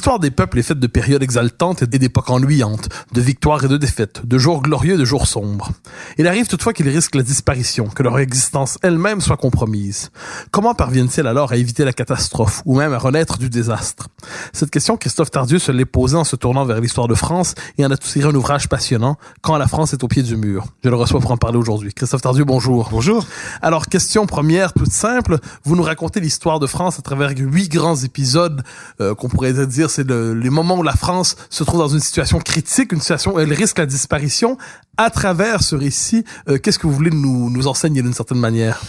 L'histoire des peuples est faite de périodes exaltantes et d'époques ennuyantes, de victoires et de défaites, de jours glorieux et de jours sombres. Il arrive toutefois qu'ils risquent la disparition, que leur existence elle-même soit compromise. Comment parviennent-ils alors à éviter la catastrophe, ou même à renaître du désastre? Cette question, Christophe Tardieu se l'est posée en se tournant vers l'histoire de France et en a tiré un ouvrage passionnant, Quand la France est au pied du mur. Je le reçois pour en parler aujourd'hui. Christophe Tardieu, bonjour. Bonjour. Alors, question première, toute simple. Vous nous racontez l'histoire de France à travers huit grands épisodes euh, qu'on pourrait dire c'est le, les moments où la France se trouve dans une situation critique, une situation où elle risque la disparition. À travers ce récit, euh, qu'est-ce que vous voulez nous, enseigner d'une certaine manière?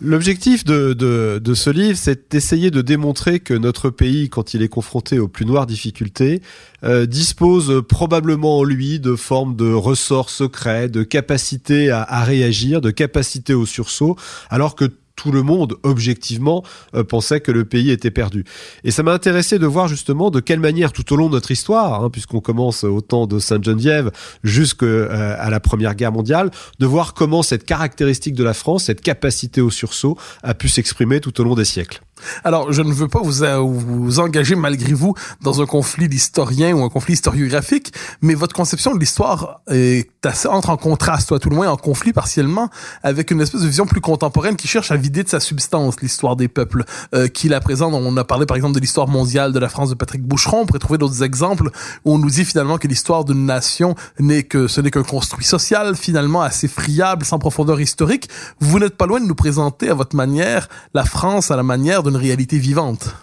L'objectif de, ce livre, c'est d'essayer de démontrer que notre pays, quand il est confronté aux plus noires difficultés, euh, dispose probablement en lui de formes de ressorts secrets, de capacité à, à réagir, de capacité au sursaut, alors que tout le monde, objectivement, euh, pensait que le pays était perdu. Et ça m'a intéressé de voir justement de quelle manière, tout au long de notre histoire, hein, puisqu'on commence au temps de Sainte-Geneviève jusqu'à euh, la Première Guerre mondiale, de voir comment cette caractéristique de la France, cette capacité au sursaut, a pu s'exprimer tout au long des siècles. Alors, je ne veux pas vous, euh, vous engager malgré vous dans un conflit d'historiens ou un conflit historiographique, mais votre conception de l'histoire est assez, entre en contraste, ou à tout le moins en conflit partiellement, avec une espèce de vision plus contemporaine qui cherche à vider de sa substance l'histoire des peuples, euh, qui la présente. On a parlé par exemple de l'histoire mondiale de la France de Patrick Boucheron. On pourrait trouver d'autres exemples où on nous dit finalement que l'histoire d'une nation n'est que ce n'est qu'un construit social finalement assez friable, sans profondeur historique. Vous n'êtes pas loin de nous présenter à votre manière la France à la manière d'une réalité vivante.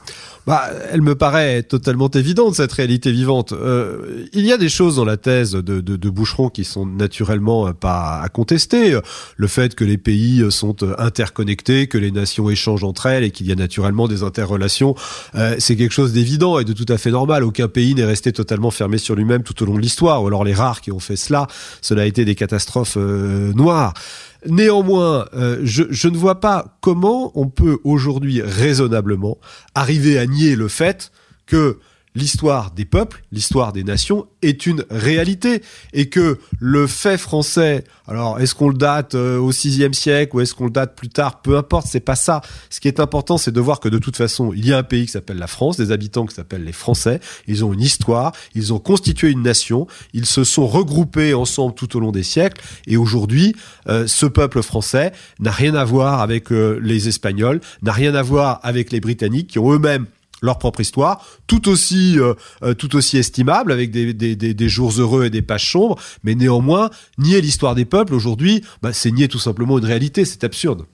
Bah, elle me paraît totalement évidente cette réalité vivante. Euh, il y a des choses dans la thèse de, Boucheron qui sont naturellement pas à contester. Le fait que les pays sont interconnectés, que les nations échangent entre elles et qu'il y a naturellement des interrelations, euh, c'est quelque chose d'évident et de tout à fait normal. Aucun pays n'est resté totalement fermé sur lui-même tout au long de l'histoire. Ou alors les rares qui ont fait cela, cela a été des catastrophes euh, noires. Néanmoins, euh, je, je, ne vois pas comment on peut aujourd'hui raisonnablement arriver à nier le fait que l'histoire des peuples, l'histoire des nations est une réalité. Et que le fait français, alors est-ce qu'on le date euh, au sixième siècle ou est-ce qu'on le date plus tard, peu importe, c'est pas ça. Ce qui est important, c'est de voir que de toute façon, il y a un pays qui s'appelle la France, des habitants qui s'appellent les Français, ils ont une histoire, ils ont constitué une nation, ils se sont regroupés ensemble tout au long des siècles. Et aujourd'hui, euh, ce peuple français n'a rien à voir avec euh, les Espagnols, n'a rien à voir avec les Britanniques qui ont eux-mêmes leur propre histoire, tout aussi, euh, aussi estimable, avec des, jours heureux et des pages sombres, mais néanmoins, nier l'histoire des peuples aujourd'hui, bah, c'est nier tout simplement une réalité, c'est absurde.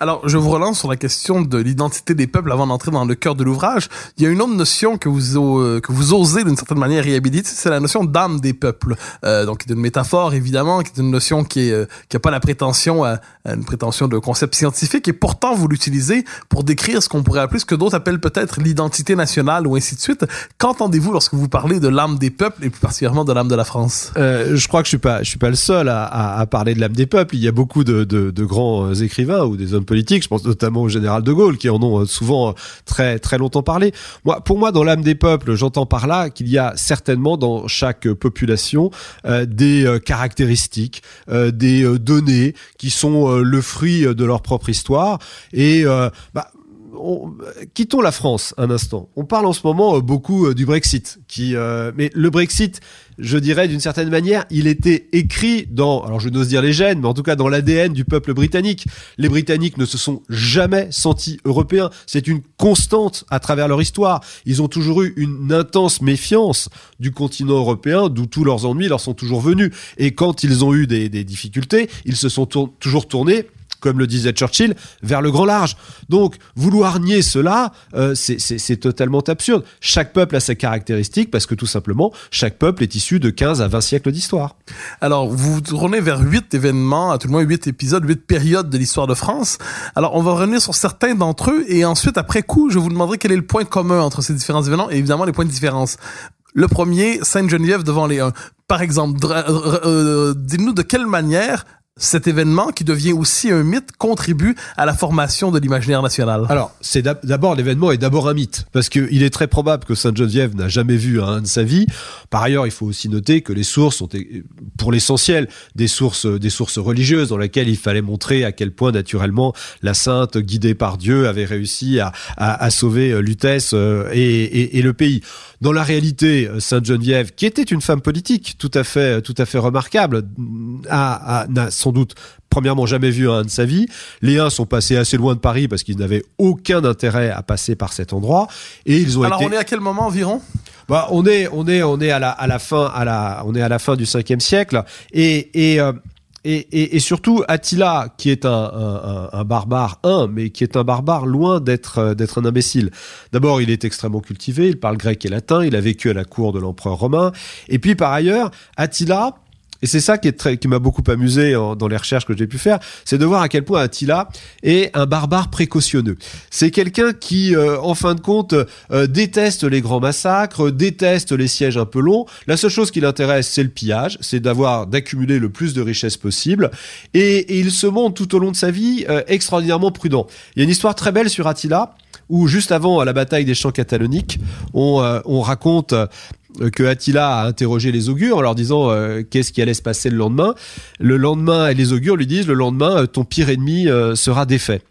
Alors, je vous relance sur la question de l'identité des peuples avant d'entrer dans le cœur de l'ouvrage. Il y a une autre notion que vous, que vous osez d'une certaine manière réhabiliter, c'est la notion d'âme des peuples. Euh, donc, qui est une métaphore, évidemment, qui est une notion qui est, euh, pas la prétention à, une prétention de concept scientifique, et pourtant vous l'utilisez pour décrire ce qu'on pourrait appeler, ce que d'autres appellent peut-être l'identité nationale ou ainsi de suite. Qu'entendez-vous lorsque vous parlez de l'âme des peuples et plus particulièrement de l'âme de la France? Euh, Je crois que je suis suis pas le seul à, parler de l'âme des peuples. Il y a beaucoup de, de grands écrivains des hommes politiques, je pense notamment au général de Gaulle, qui en ont souvent très très longtemps parlé. Moi, pour moi, dans l'âme des peuples, j'entends par là qu'il y a certainement dans chaque population euh, des euh, caractéristiques, euh, des données qui sont le fruit de leur propre histoire et bah, on- quittons la France un instant. On parle en ce moment euh, beaucoup euh, du Brexit, qui, euh, mais le Brexit, je dirais d'une certaine manière, il était écrit dans, alors je n'ose dire les gènes, mais en tout cas dans l'ADN du peuple britannique. Les Britanniques ne se sont jamais sentis européens. C'est une constante à travers leur histoire. Ils ont toujours eu une intense méfiance du continent européen, d'où tous leurs ennuis leur sont toujours venus. Et quand ils ont eu des, difficultés, ils se sont toujours tournés comme le disait Churchill, vers le grand large. Donc, vouloir nier cela, euh, c'est- totalement absurde. Chaque peuple a ses caractéristiques parce que tout simplement, chaque peuple est issu de 15 à 20 siècles d'histoire. Alors, vous tournez vers huit événements, à tout le moins huit épisodes, huit périodes de l'histoire de France. Alors, on va revenir sur certains d'entre eux et ensuite, après coup, je vous demanderai quel est le point commun entre ces différents événements et évidemment les points de différence. Le premier, Sainte-Geneviève devant les 1. Par exemple, euh, euh, dites-nous de quelle manière cet événement, qui devient aussi un mythe, contribue à la formation de l'imaginaire national. Alors, c'est d'ab- d'abord l'événement est d'abord un mythe parce qu'il est très probable que Sainte Geneviève n'a jamais vu un de sa vie. Par ailleurs, il faut aussi noter que les sources sont, pour l'essentiel, des sources des sources religieuses dans lesquelles il fallait montrer à quel point naturellement la sainte guidée par Dieu avait réussi à, sauver euh, Lutèce euh, et, le pays. Dans la réalité, euh, Sainte Geneviève, qui était une femme politique tout à fait tout à fait remarquable, a, sans doute premièrement jamais vu un de sa vie. Les uns sont passés assez loin de Paris parce qu'ils n'avaient aucun intérêt à passer par cet endroit et ils ont Alors, été on est à quel moment environ? Bah, on est on est on est à la à la fin à la on est à la fin du 5e siècle et et euh, et, et, et surtout Attila, qui est un, un, un, un barbare, un, mais qui est un barbare loin d'être euh, d'être un imbécile. D'abord, il est extrêmement cultivé, il parle grec et latin, il a vécu à la cour de l'empereur romain. Et puis par ailleurs, Attila, et c'est ça qui m'a beaucoup amusé dans les recherches que j'ai pu faire, c'est de voir à quel point Attila est un barbare précautionneux. C'est quelqu'un qui, euh, en fin de compte, euh, déteste les grands massacres, déteste les sièges un peu longs. La seule chose qui l'intéresse, c'est le pillage, c'est d'avoir, d'accumuler le plus de richesses possible. Et, il se montre tout au long de sa vie euh, extraordinairement prudent. Il y a une histoire très belle sur Attila où juste avant la bataille des champs cataloniques, on, on raconte que Attila a interrogé les augures en leur disant euh, qu'est-ce qui allait se passer le lendemain? Le lendemain, les augures lui disent le lendemain, euh, ton pire ennemi euh, sera défait.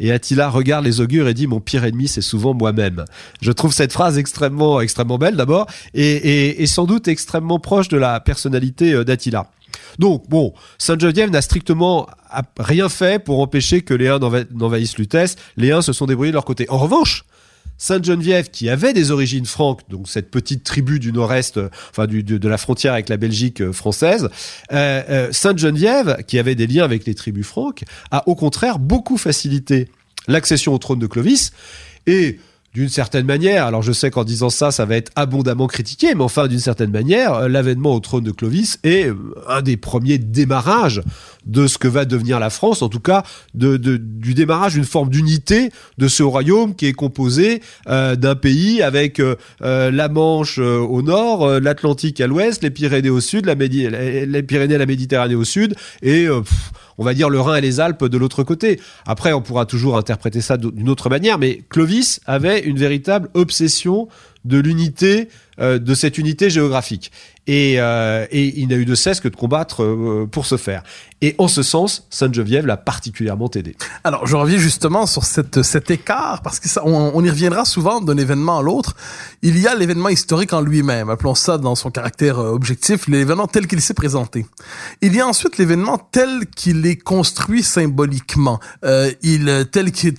Et Attila regarde les augures et dit mon pire ennemi c'est souvent moi-même. Je trouve cette phrase extrêmement extrêmement belle d'abord et, et, et sans doute extrêmement proche de la personnalité euh, d'Attila. Donc bon, Sainte Geneviève n'a strictement rien fait pour empêcher que les n'enva- n'envahissent Lutèce. Les Huns se sont débrouillés de leur côté. En revanche, Sainte Geneviève, qui avait des origines franques, donc cette petite tribu du nord-est, euh, enfin de, la frontière avec la Belgique euh, française, euh, euh, Sainte Geneviève, qui avait des liens avec les tribus franques, a au contraire beaucoup facilité l'accession au trône de Clovis et d'une certaine manière, alors je sais qu'en disant ça, ça va être abondamment critiqué, mais enfin d'une certaine manière, l'avènement au trône de Clovis est un des premiers démarrages de ce que va devenir la France, en tout cas du démarrage d'une forme d'unité de ce royaume qui est composé euh, d'un pays avec euh, euh, la Manche au nord, l'Atlantique à l'ouest, les Pyrénées au sud, la les Pyrénées et la Méditerranée au sud, et on va dire le Rhin et les Alpes de l'autre côté. Après, on pourra toujours interpréter ça d'une autre manière, mais Clovis avait une véritable obsession de l'unité, de cette unité géographique. Et, il n'a eu de cesse que de combattre pour ce faire. Et en ce sens, Sainte Geneviève l'a particulièrement aidé. Alors, je reviens justement sur cet écart, parce que ça, on, y reviendra souvent d'un événement à l'autre. Il y a l'événement historique en lui-même, appelons ça dans son caractère euh, objectif, l'événement tel qu'il s'est présenté. Il y a ensuite l'événement tel qu'il est construit symboliquement, euh, tel qu'il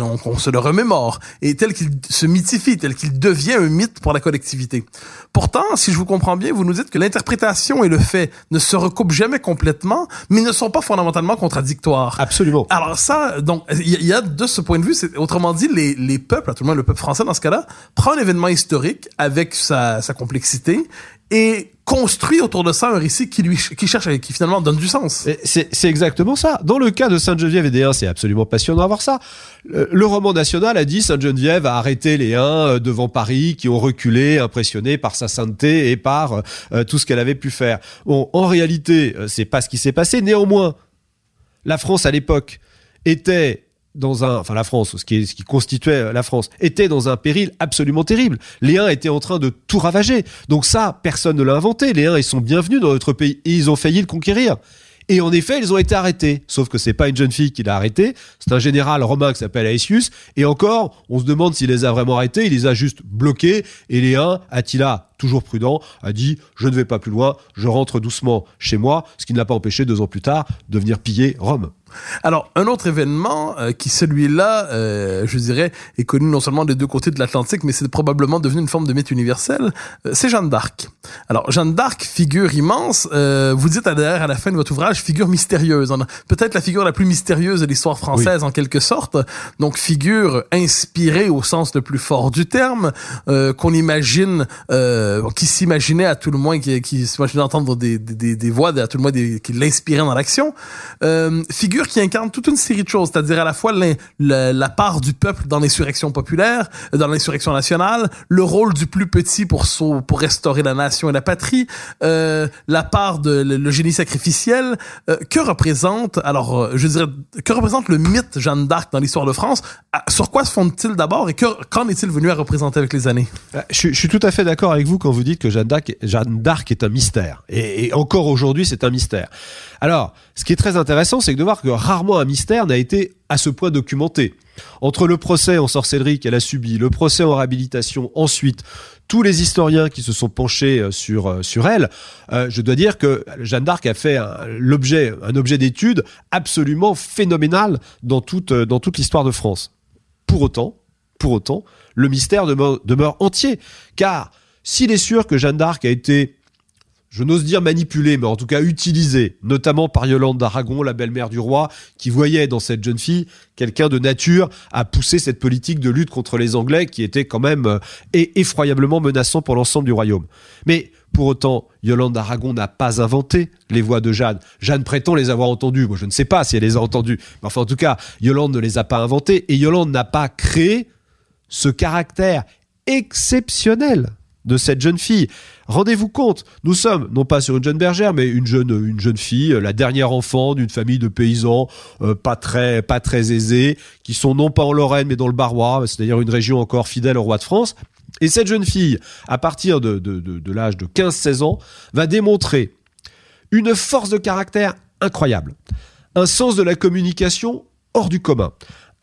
on, se le remémore, et tel qu'il se mythifie, tel qu'il devient un mythe pour la collectivité. Pourtant, si je vous comprends bien, vous nous dites que l'interprétation et le fait ne se recoupent jamais complètement, ne sont pas fondamentalement contradictoires. Absolument. Alors ça, donc, il y, a- il y a de ce point de vue, c'est, autrement dit, les, les peuples, à tout le moins le peuple français dans ce cas-là, prend un événement historique avec sa, sa complexité et construit autour de ça un récit qui lui, qui cherche, à- qui finalement donne du sens. Et C'est exactement ça. Dans le cas de Sainte-Geneviève et des Huns, c'est absolument passionnant à voir ça. Le, roman national a dit Sainte-Geneviève a arrêté les Huns euh, devant Paris qui ont reculé, impressionnés par sa sainteté et par euh, tout ce qu'elle avait pu faire. Bon, en réalité, euh, c'est pas ce qui s'est passé. Néanmoins, la France à l'époque était dans un, enfin la France, ce qui, constituait euh, la France, était dans un péril absolument terrible. Les Huns étaient en train de tout ravager. Donc ça, personne ne l'a inventé. Les Huns, ils sont bienvenus dans notre pays et ils ont failli le conquérir. Et en effet, ils ont été arrêtés. Sauf que c'est pas une jeune fille qui l'a arrêté, c'est un général romain qui s'appelle Aetius. Et encore, on se demande s'il les a vraiment arrêtés. Il les a juste bloqués. Et Léon, Attila, toujours prudent, a dit je ne vais pas plus loin, je rentre doucement chez moi, ce qui ne l'a pas empêché deux ans plus tard de venir piller Rome. Alors, un autre événement euh, qui, celui-là, euh, je dirais, est connu non seulement des deux côtés de l'Atlantique, mais c'est probablement devenu une forme de mythe universel, euh, c'est Jeanne d'Arc. Alors, Jeanne d'Arc, figure immense, vous dites à derrière, à la fin de votre ouvrage, figure mystérieuse. Peut-être la figure la plus mystérieuse de l'histoire française, en quelque sorte. Donc, figure inspirée au sens le plus fort du terme, qu'on imagine, qui s'imaginait à tout le moins, qui, qui s'imaginait entendre des, des, des, voix, à tout le moins qui l'inspiraient dans l'action. figure qui incarne toute une série de choses, c'est-à-dire à la fois la, part du peuple dans l'insurrection populaire, dans l'insurrection nationale, le rôle du plus petit pour pour restaurer la nation et la patrie, euh, la part de le, génie sacrificiel. Euh, que représente alors, euh, je dirais, que représente le mythe Jeanne d'Arc dans l'histoire de France? Sur quoi se fonde-t-il d'abord et qu'en est-il venu à représenter avec les années? Euh, je, suis tout à fait d'accord avec vous quand vous dites que Jeanne d'Arc, est un mystère et, et encore aujourd'hui c'est un mystère. Alors, ce qui est très intéressant, c'est de voir que rarement un mystère n'a été à ce point documenté. Entre le procès en sorcellerie qu'elle a subi, le procès en réhabilitation, ensuite tous les historiens qui se sont penchés euh, sur euh, sur elle, euh, je dois dire que Jeanne d'Arc a fait l'objet un objet d'étude absolument phénoménal dans toute dans toute l'histoire de France. Pour autant, pour autant, le mystère demeure, demeure entier, car s'il est sûr que Jeanne d'Arc a été je n'ose dire manipuler, mais en tout cas utilisé, notamment par Yolande d'Aragon, la belle-mère du roi, qui voyait dans cette jeune fille quelqu'un de nature à pousser cette politique de lutte contre les Anglais qui était quand même euh, effroyablement menaçant pour l'ensemble du royaume. Mais pour autant, Yolande d'Aragon n'a pas inventé les voix de Jeanne. Jeanne prétend les avoir entendues. Moi, je ne sais pas si elle les a entendues. Mais enfin, en tout cas, Yolande ne les a pas inventées et Yolande n'a pas créé ce caractère exceptionnel de cette jeune fille. Rendez-vous compte, nous sommes non pas sur une jeune bergère, mais une jeune, une jeune fille, la dernière enfant d'une famille de paysans euh, pas très, pas très aisés, qui sont non pas en Lorraine mais dans le Barrois, c'est-à-dire une région encore fidèle au roi de France. Et cette jeune fille, à partir de, de, de, de l'âge de 15-16 ans, va démontrer une force de caractère incroyable, un sens de la communication hors du commun,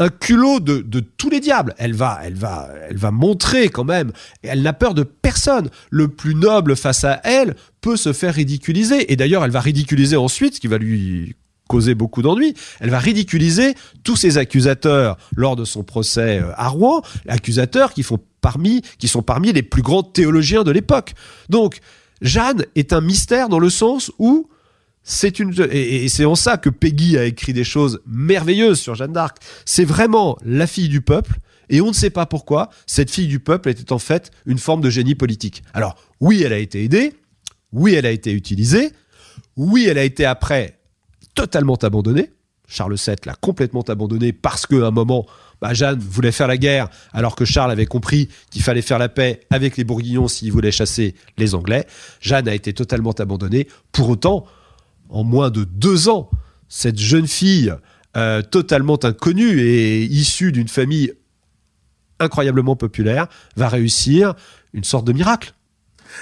un culot de, tous les diables. Elle va, elle va, elle va montrer quand même. Elle n'a peur de personne. Le plus noble face à elle peut se faire ridiculiser. Et d'ailleurs, elle va ridiculiser ensuite, ce qui va lui causer beaucoup d'ennuis. Elle va ridiculiser tous ses accusateurs lors de son procès euh, à Rouen, accusateurs qui font parmi, qui sont parmi les plus grands théologiens de l'époque. Donc, Jeanne est un mystère dans le sens où c'est une et, c'est en ça que Peggy a écrit des choses merveilleuses sur Jeanne d'Arc. C'est vraiment la fille du peuple. Et on ne sait pas pourquoi cette fille du peuple était en fait une forme de génie politique. Alors oui, elle a été aidée, oui, elle a été utilisée, oui, elle a été après totalement abandonnée. Charles VII l'a complètement abandonnée parce qu'à un moment, bah, Jeanne voulait faire la guerre alors que Charles avait compris qu'il fallait faire la paix avec les Bourguignons s'il voulait chasser les Anglais. Jeanne a été totalement abandonnée. Pour autant, en moins de deux ans, cette jeune fille euh, totalement inconnue et issue d'une famille incroyablement populaire va réussir une sorte de miracle.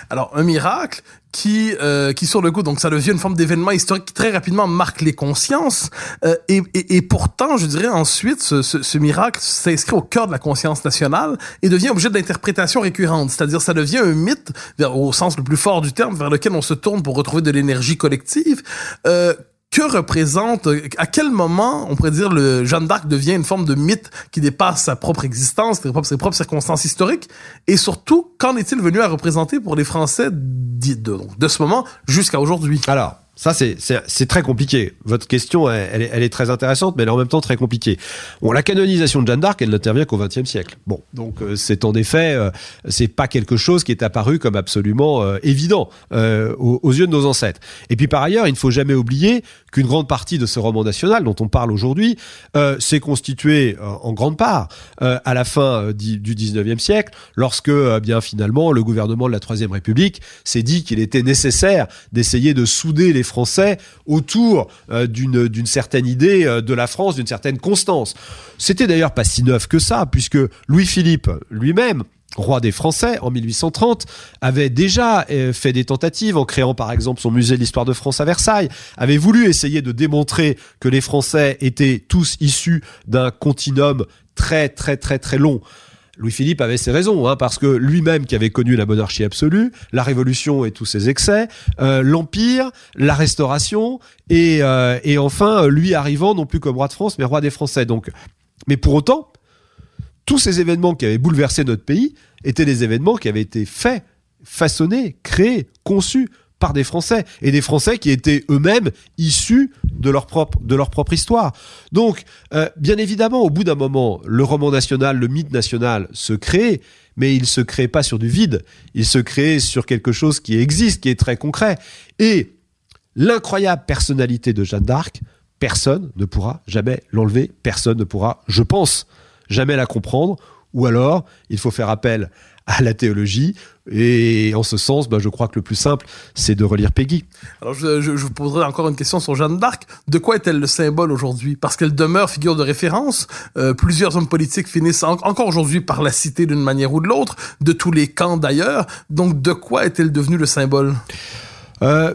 Alors un miracle qui euh, qui sur le coup donc ça devient une forme d'événement historique qui très rapidement marque les consciences. Euh, et, et, et, pourtant je dirais ensuite ce, ce, ce miracle s'inscrit au cœur de la conscience nationale et devient objet d'interprétation récurrente. C'est-à-dire ça devient un mythe au sens le plus fort du terme vers lequel on se tourne pour retrouver de l'énergie collective. Euh, que représente, à quel moment, on pourrait dire, le Jeanne d'Arc devient une forme de mythe qui dépasse sa propre existence, ses propres, circonstances historiques, et surtout, qu'en est-il venu à représenter pour les Français de, de ce moment jusqu'à aujourd'hui? Alors, ça, c'est très compliqué. Votre question, elle, elle, est, très intéressante, mais elle est en même temps très compliquée. Bon, la canonisation de Jeanne d'Arc, elle n'intervient qu'au XXe siècle. Bon, donc euh, c'est en effet, euh, c'est pas quelque chose qui est apparu comme absolument euh, évident aux, aux, yeux de nos ancêtres. Et puis par ailleurs, il ne faut jamais oublier qu'une grande partie de ce roman national dont on parle aujourd'hui s'est constitué en grande part à la fin du, 19e siècle, lorsque bien finalement le gouvernement de la Troisième République s'est dit qu'il était nécessaire d'essayer de souder les Français autour euh, d'une d'une certaine idée euh, de la France, d'une certaine constance. C'était d'ailleurs pas si neuf que ça, puisque Louis-Philippe lui-même roi des Français en 1830, avait déjà euh, fait des tentatives en créant par exemple son musée de l'histoire de France à Versailles, avait voulu essayer de démontrer que les Français étaient tous issus d'un continuum très très très très long. Louis-Philippe avait ses raisons, hein, parce que lui-même qui avait connu la monarchie absolue, la Révolution et tous ses excès, euh, l'Empire, la Restauration, et, euh, et enfin lui arrivant non plus comme roi de France, mais roi des Français. Donc, mais pour autant, tous ces événements qui avaient bouleversé notre pays étaient des événements qui avaient été faits, façonnés, créés, conçus par des Français et des Français qui étaient eux-mêmes issus de leur propre de leur propre histoire. Donc, euh, bien évidemment, au bout d'un moment, le roman national, le mythe national se crée, mais il se crée pas sur du vide. Il se crée sur quelque chose qui existe, qui est très concret. Et l'incroyable personnalité de Jeanne d'Arc, personne ne pourra jamais l'enlever. Personne ne pourra, je pense, jamais la comprendre, ou alors il faut faire appel à la théologie. Et en ce sens, bah, je crois que le plus simple, c'est de relire Peggy. Alors, je, je, je vous poserai encore une question sur Jeanne d'Arc. De quoi est-elle le symbole aujourd'hui? Parce qu'elle demeure figure de référence. Euh, plusieurs hommes politiques finissent en- encore aujourd'hui par la citer d'une manière ou de l'autre, de tous les camps d'ailleurs. Donc, de quoi est-elle devenue le symbole? Euh,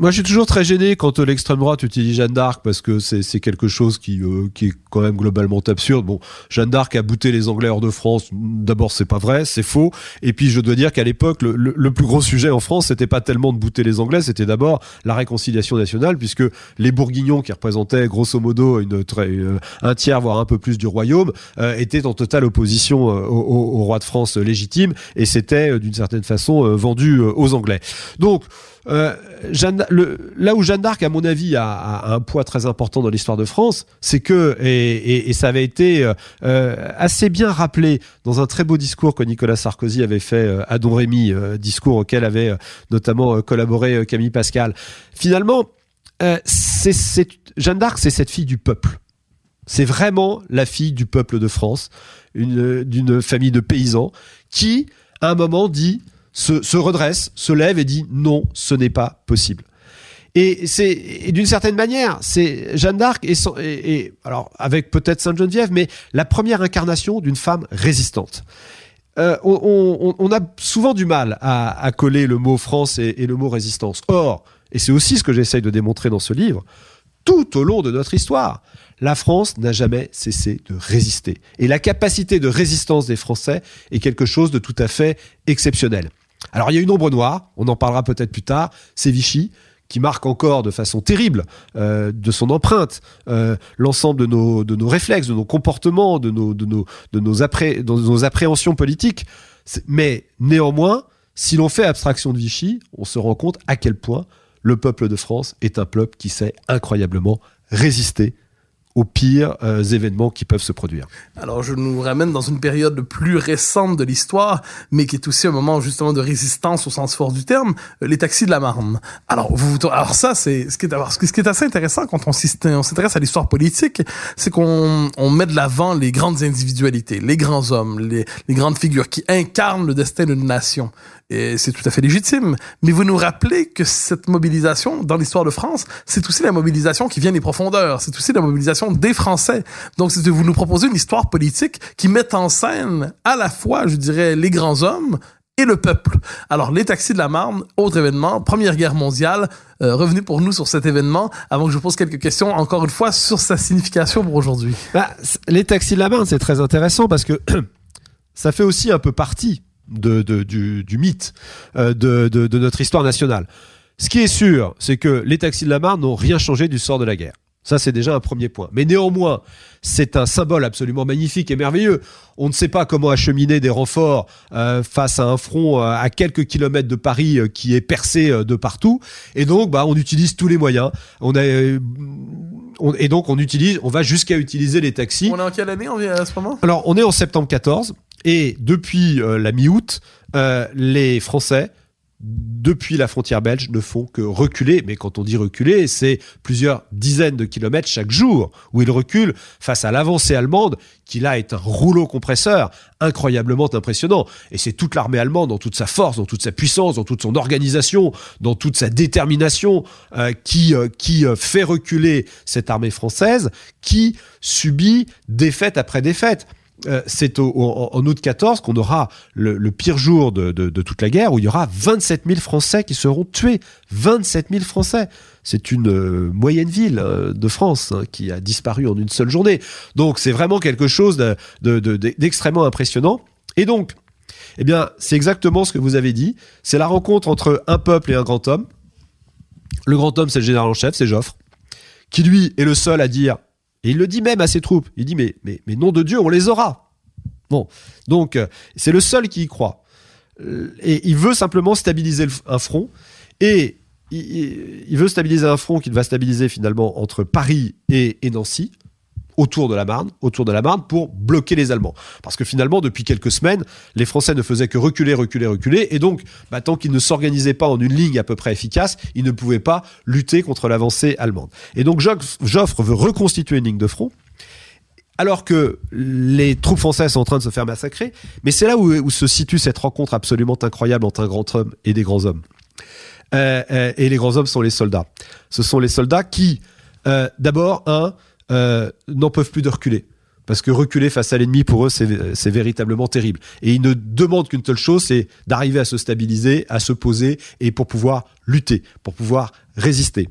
moi, je suis toujours très gêné quand euh, l'extrême droite utilise Jeanne d'Arc parce que c'est quelque chose qui, euh, qui est quand même globalement absurde. Bon, Jeanne d'Arc a bouté les Anglais hors de France. D'abord, c'est pas vrai, c'est faux. Et puis, je dois dire qu'à l'époque, le, le- plus gros sujet en France, c'était pas tellement de bouter les Anglais, c'était d'abord la réconciliation nationale, puisque les Bourguignons, qui représentaient grosso modo une, très, euh, un tiers, voire un peu plus du royaume, euh, étaient en totale opposition euh, au, au- au roi de France légitime, et c'était d'une certaine façon vendu aux Anglais. Donc, euh, là où Jeanne d'Arc, à mon avis, a, un poids très important dans l'histoire de France, c'est que, et, ça avait été euh, euh, assez bien rappelé dans un très beau discours que Nicolas Sarkozy avait fait à Don Rémy, discours auquel avait notamment collaboré Camille Pascal. Finalement, Jeanne d'Arc, c'est cette fille du peuple. C'est vraiment la fille du peuple de France, une, d'une famille de paysans qui, à un moment, dit, se, se redresse, se lève et dit non, ce n'est pas possible. Et c'est d'une certaine manière, c'est Jeanne d'Arc et, alors avec peut-être Sainte Geneviève, mais la première incarnation d'une femme résistante. Euh, on, a souvent du mal à, à coller le mot France et, et le mot résistance. Or, et c'est aussi ce que j'essaye de démontrer dans ce livre, tout au long de notre histoire, la France n'a jamais cessé de résister. Et la capacité de résistance des Français est quelque chose de tout à fait exceptionnel. Alors il y a une ombre noire, on en parlera peut-être plus tard, c'est Vichy, qui marque encore de façon terrible euh, de son empreinte euh, l'ensemble de nos, de nos réflexes, de nos comportements, de nos, de nos, de nos, appréhensions politiques. Mais néanmoins, si l'on fait abstraction de Vichy, on se rend compte à quel point le peuple de France est un peuple qui sait incroyablement résister aux pires euh, événements qui peuvent se produire. Alors, je nous ramène dans une période plus récente de l'histoire, mais qui est aussi un moment justement de résistance au sens fort du terme, euh, les taxis de la Marne. Alors, vous, alors ça, c'est ce qui est, ce qui est assez intéressant quand on s'intéresse à l'histoire politique, c'est qu'on on met de l'avant les grandes individualités, les grands hommes, les grandes figures qui incarnent le destin d'une nation. Et c'est tout à fait légitime. Mais vous nous rappelez que cette mobilisation dans l'histoire de France, c'est aussi la mobilisation qui vient des profondeurs. C'est aussi la mobilisation des Français. Donc, c'est de vous nous proposer une histoire politique qui met en scène à la fois, je dirais, les grands hommes et le peuple. Alors, les taxis de la Marne, autre événement, Première Guerre mondiale, euh, revenu pour nous sur cet événement, avant que je pose quelques questions, encore une fois, sur sa signification pour aujourd'hui. Bah, les taxis de la Marne, c'est très intéressant parce que ça fait aussi un peu partie de, de- du, du mythe euh, de, de- notre histoire nationale. Ce qui est sûr, c'est que les taxis de la Marne n'ont rien changé du sort de la guerre. Ça, c'est déjà un premier point. Mais néanmoins, c'est un symbole absolument magnifique et merveilleux. On ne sait pas comment acheminer des renforts euh, face à un front euh, à quelques kilomètres de Paris euh, qui est percé de partout. Et donc, bah, on utilise tous les moyens. On a, on- et donc, on utilise, on va jusqu'à utiliser les taxis. On est en quelle année en- à ce moment? Alors, on est en septembre 14 et depuis euh, la mi-août, euh, les Français, depuis la frontière belge, ne font que reculer. Mais quand on dit reculer, c'est plusieurs dizaines de kilomètres chaque jour où ils reculent face à l'avancée allemande qui là est un rouleau compresseur incroyablement impressionnant. Et c'est toute l'armée allemande dans toute sa force, dans toute sa puissance, dans toute son organisation, dans toute sa détermination euh, qui, qui fait reculer cette armée française qui subit défaite après défaite. Euh, c'est au- en août 14 qu'on aura le, pire jour de, de- toute la guerre, où il y aura 27 000 Français qui seront tués. 27 000 Français. C'est une euh, moyenne ville euh, de France hein, qui a disparu en une seule journée. Donc c'est vraiment quelque chose de- de- de- d'extrêmement impressionnant. Et donc, eh bien, c'est exactement ce que vous avez dit. C'est la rencontre entre un peuple et un grand homme. Le grand homme, c'est le général en chef, c'est Joffre, qui lui est le seul à dire, et il le dit même à ses troupes, il dit mais, nom de Dieu, on les aura. Bon, donc euh, c'est le seul qui y croit. Euh, Et il veut simplement stabiliser un front, et il, veut stabiliser un front qu'il va stabiliser finalement entre Paris et Nancy, autour de la Marne, autour de la Marne, pour bloquer les Allemands. Parce que finalement, depuis quelques semaines, les Français ne faisaient que reculer, reculer, reculer, et donc, bah, tant qu'ils ne s'organisaient pas en une ligne à peu près efficace, ils ne pouvaient pas lutter contre l'avancée allemande. Et donc, Joff- Joffre veut reconstituer une ligne de front, alors que les troupes françaises sont en train de se faire massacrer, mais c'est là où, où se situe cette rencontre absolument incroyable entre un grand homme et des grands hommes. Euh, euh, et les grands hommes sont les soldats. Ce sont les soldats qui, euh, d'abord, un, euh, n'en peuvent plus de reculer. Parce que reculer face à l'ennemi, pour eux, c'est véritablement terrible. Et ils ne demandent qu'une seule chose, c'est d'arriver à se stabiliser, à se poser, et pour pouvoir lutter, pour pouvoir résister.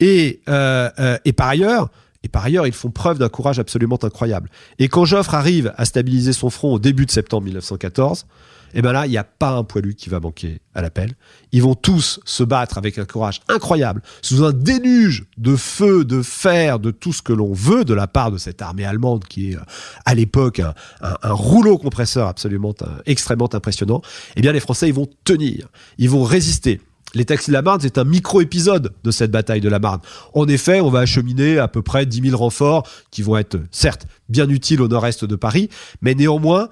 Et, euh, euh, par ailleurs, et par ailleurs, ils font preuve d'un courage absolument incroyable. Et quand Joffre arrive à stabiliser son front au début de septembre 1914, et ben là, il n'y a pas un poilu qui va manquer à l'appel. Ils vont tous se battre avec un courage incroyable, sous un déluge de feu, de fer, de tout ce que l'on veut de la part de cette armée allemande qui est euh, à l'époque un, rouleau compresseur absolument euh, extrêmement impressionnant. Eh bien, les Français, ils vont tenir, ils vont résister. Les taxis de la Marne, c'est un micro-épisode de cette bataille de la Marne. En effet, on va acheminer à peu près 10 000 renforts qui vont être, certes, bien utiles au nord-est de Paris, mais néanmoins,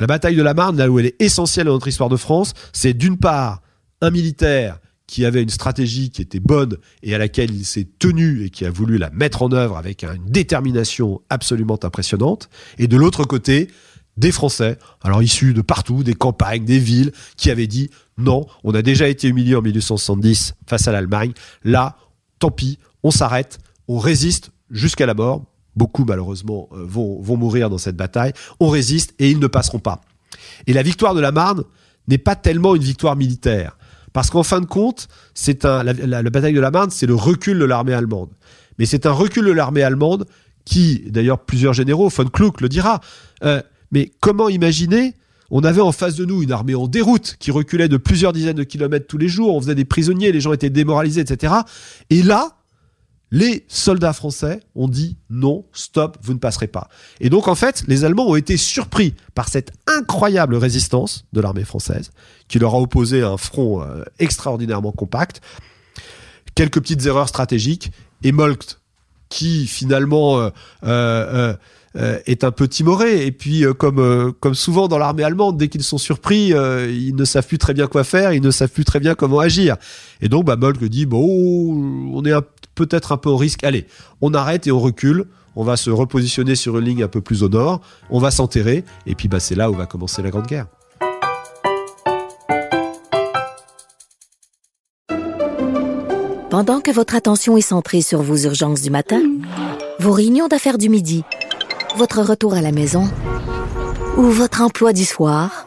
la bataille de la Marne, là où elle est essentielle dans notre histoire de France, c'est d'une part un militaire qui avait une stratégie qui était bonne et à laquelle il s'est tenu et qui a voulu la mettre en œuvre avec une détermination absolument impressionnante, et de l'autre côté, des Français, alors issus de partout, des campagnes, des villes, qui avaient dit non, on a déjà été humilié en 1870 face à l'Allemagne, là, tant pis, on s'arrête, on résiste jusqu'à la mort. Beaucoup malheureusement euh, vont, vont mourir dans cette bataille. On résiste et ils ne passeront pas. Et la victoire de la Marne n'est pas tellement une victoire militaire. Parce qu'en fin de compte, c'est un, la, bataille de la Marne, c'est le recul de l'armée allemande. Mais c'est un recul de l'armée allemande qui, d'ailleurs, plusieurs généraux, von Kluck le dira. euh, mais comment imaginer On avait en face de nous une armée en déroute qui reculait de plusieurs dizaines de kilomètres tous les jours. On faisait des prisonniers, les gens étaient démoralisés, etc. Et là, les soldats français ont dit non, stop, vous ne passerez pas. Et donc en fait, les Allemands ont été surpris par cette incroyable résistance de l'armée française, qui leur a opposé un front euh, extraordinairement compact, quelques petites erreurs stratégiques, et Moltke, qui finalement euh, euh, est un peu timoré. Et puis, comme, comme souvent dans l'armée allemande, dès qu'ils sont surpris, ils ne savent plus très bien quoi faire, ils ne savent plus très bien comment agir. Et donc, bah, dit, bon, on est un- peut-être un peu au risque. Allez, on arrête et on recule. On va se repositionner sur une ligne un peu plus au nord. On va s'enterrer. Et puis, bah, c'est là où va commencer la Grande Guerre. Pendant que votre attention est centrée sur vos urgences du matin, vos réunions d'affaires du midi, votre retour à la maison ou votre emploi du soir,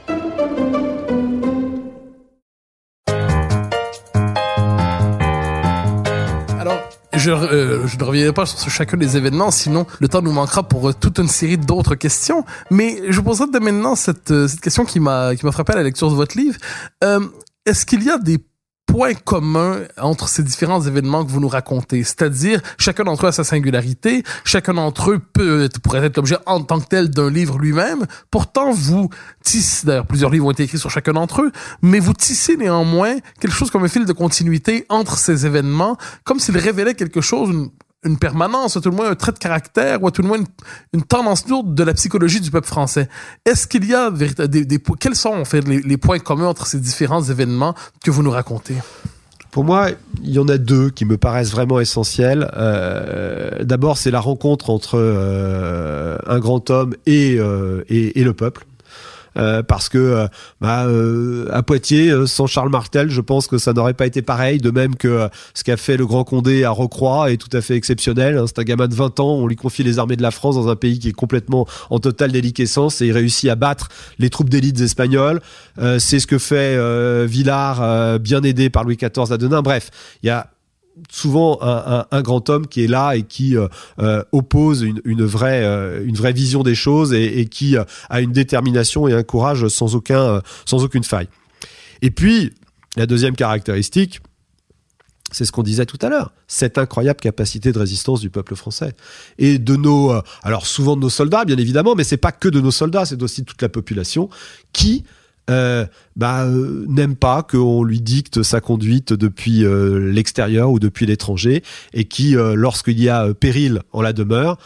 Je, euh, je ne reviendrai pas sur chacun des événements, sinon le temps nous manquera pour euh, toute une série d'autres questions. Mais je vous poserai dès maintenant cette, euh, cette question qui m'a frappé à la lecture de votre livre. Euh, Est-ce qu'il y a des points communs entre ces différents événements que vous nous racontez? C'est-à-dire, chacun d'entre eux a sa singularité, chacun d'entre eux peut, pourrait être l'objet en tant que tel d'un livre lui-même. Pourtant, vous tissez, d'ailleurs, plusieurs livres ont été écrits sur chacun d'entre eux, mais vous tissez néanmoins quelque chose comme un fil de continuité entre ces événements, comme s'ils révélaient quelque chose, une permanence, ou tout le moins un trait de caractère, ou à tout le moins une, tendance lourde de la psychologie du peuple français. Est-ce qu'il y a des, des, quels sont en fait les, points communs entre ces différents événements que vous nous racontez? Pour moi, il y en a deux qui me paraissent vraiment essentiels. Euh, D'abord, c'est la rencontre entre euh, un grand homme et, euh, et le peuple. Euh, parce que euh, bah, euh, à Poitiers, sans Charles Martel, je pense que ça n'aurait pas été pareil. De même que ce qu'a fait le Grand Condé à Rocroi est tout à fait exceptionnel. hein. C'est un gamin de 20 ans, on lui confie les armées de la France dans un pays qui est complètement en totale déliquescence et il réussit à battre les troupes d'élites espagnoles. C'est ce que fait Villars, bien aidé par Louis XIV à Denain. Bref, il y a souvent un, grand homme qui est là et qui euh, euh, oppose une, vraie euh, une vraie vision des choses et, qui a une détermination et un courage sans aucun sans aucune faille. Et puis la deuxième caractéristique, c'est ce qu'on disait tout à l'heure, cette incroyable capacité de résistance du peuple français et de nos alors souvent de nos soldats bien évidemment, mais c'est pas que de nos soldats, c'est aussi de toute la population qui euh, bah, euh, n'aime pas qu'on lui dicte sa conduite depuis euh, l'extérieur ou depuis l'étranger et qui, lorsqu'il y a péril en la demeure,